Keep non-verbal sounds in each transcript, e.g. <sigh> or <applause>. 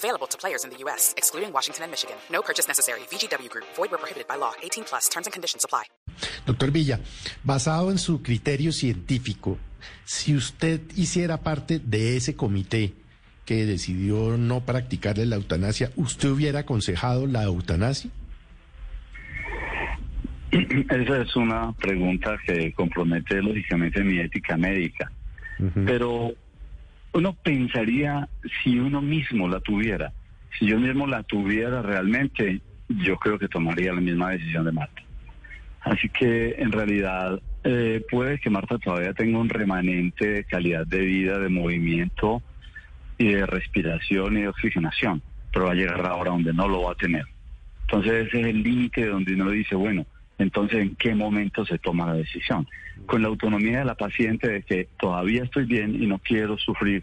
Available to players in the U.S., excluding Washington and Michigan. No purchase necessary. VGW Group. Void where prohibited by law. 18 plus. Terms and conditions apply. Doctor Villa, basado en su criterio científico, si usted hiciera parte de ese comité que decidió no practicarle la eutanasia, ¿usted hubiera aconsejado la eutanasia? <clears throat> Esa es una pregunta que compromete lógicamente mi ética médica. Pero uno pensaría si uno mismo la tuviera. Si yo mismo la tuviera realmente, yo creo que tomaría la misma decisión de Marta. Así que en realidad eh, puede que Marta todavía tenga un remanente de calidad de vida, de movimiento y de respiración y de oxigenación, pero va a llegar a hora donde no lo va a tener. Entonces ese es el límite donde uno dice, bueno, entonces en qué momento se toma la decisión. Con la autonomía de la paciente de que todavía estoy bien y no quiero sufrir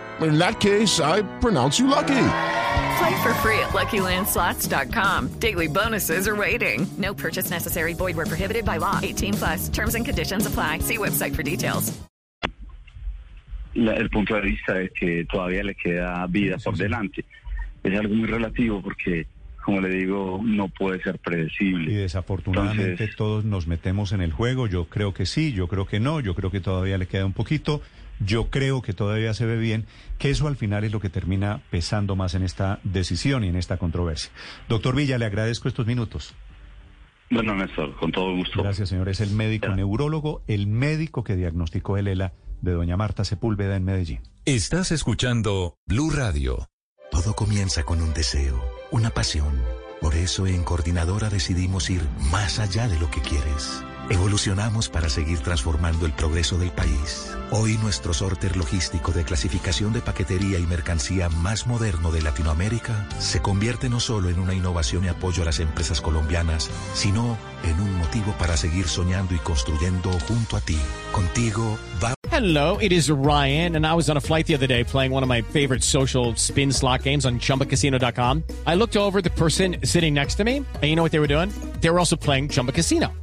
In that case, I pronounce you lucky. Play for free at LuckyLandSlots.com. Daily bonuses are waiting. No purchase necessary. Void where prohibited by law. 18 plus. Terms and conditions apply. See website for details. la- el punto de vista de que todavía le queda vida por delante. Es algo muy relativo porque, como le digo, no puede ser Y predecible. desafortunadamente Entonces- todos nos metemos en el juego. Yo creo que sí, yo creo que no, yo creo que todavía le queda un poquito. Yo creo que todavía se ve bien, que eso al final es lo que termina pesando más en esta decisión y en esta controversia. Doctor Villa, le agradezco estos minutos. Bueno, Néstor, con todo gusto. Gracias, señor. Es el médico Ya. neurólogo, el médico que diagnosticó el ELA de doña Marta Sepúlveda en Medellín. Estás escuchando Blue Radio. Todo comienza con un deseo, una pasión. Por eso en Coordinadora decidimos ir más allá de lo que quieres. Evolucionamos para seguir transformando el progreso del país. Hoy nuestro sorter logístico de clasificación de paquetería y mercancía más moderno de Latinoamérica se convierte no solo en una innovación y apoyo a las empresas colombianas, sino en un motivo para seguir soñando y construyendo junto a ti. Contigo va Hello, it is Ryan, and I was on a flight the other day playing one of my favorite social spin slot games on chumbacasino.com. I looked over the person sitting next to me, and you know what they were doing? They were also playing Chumba Casino.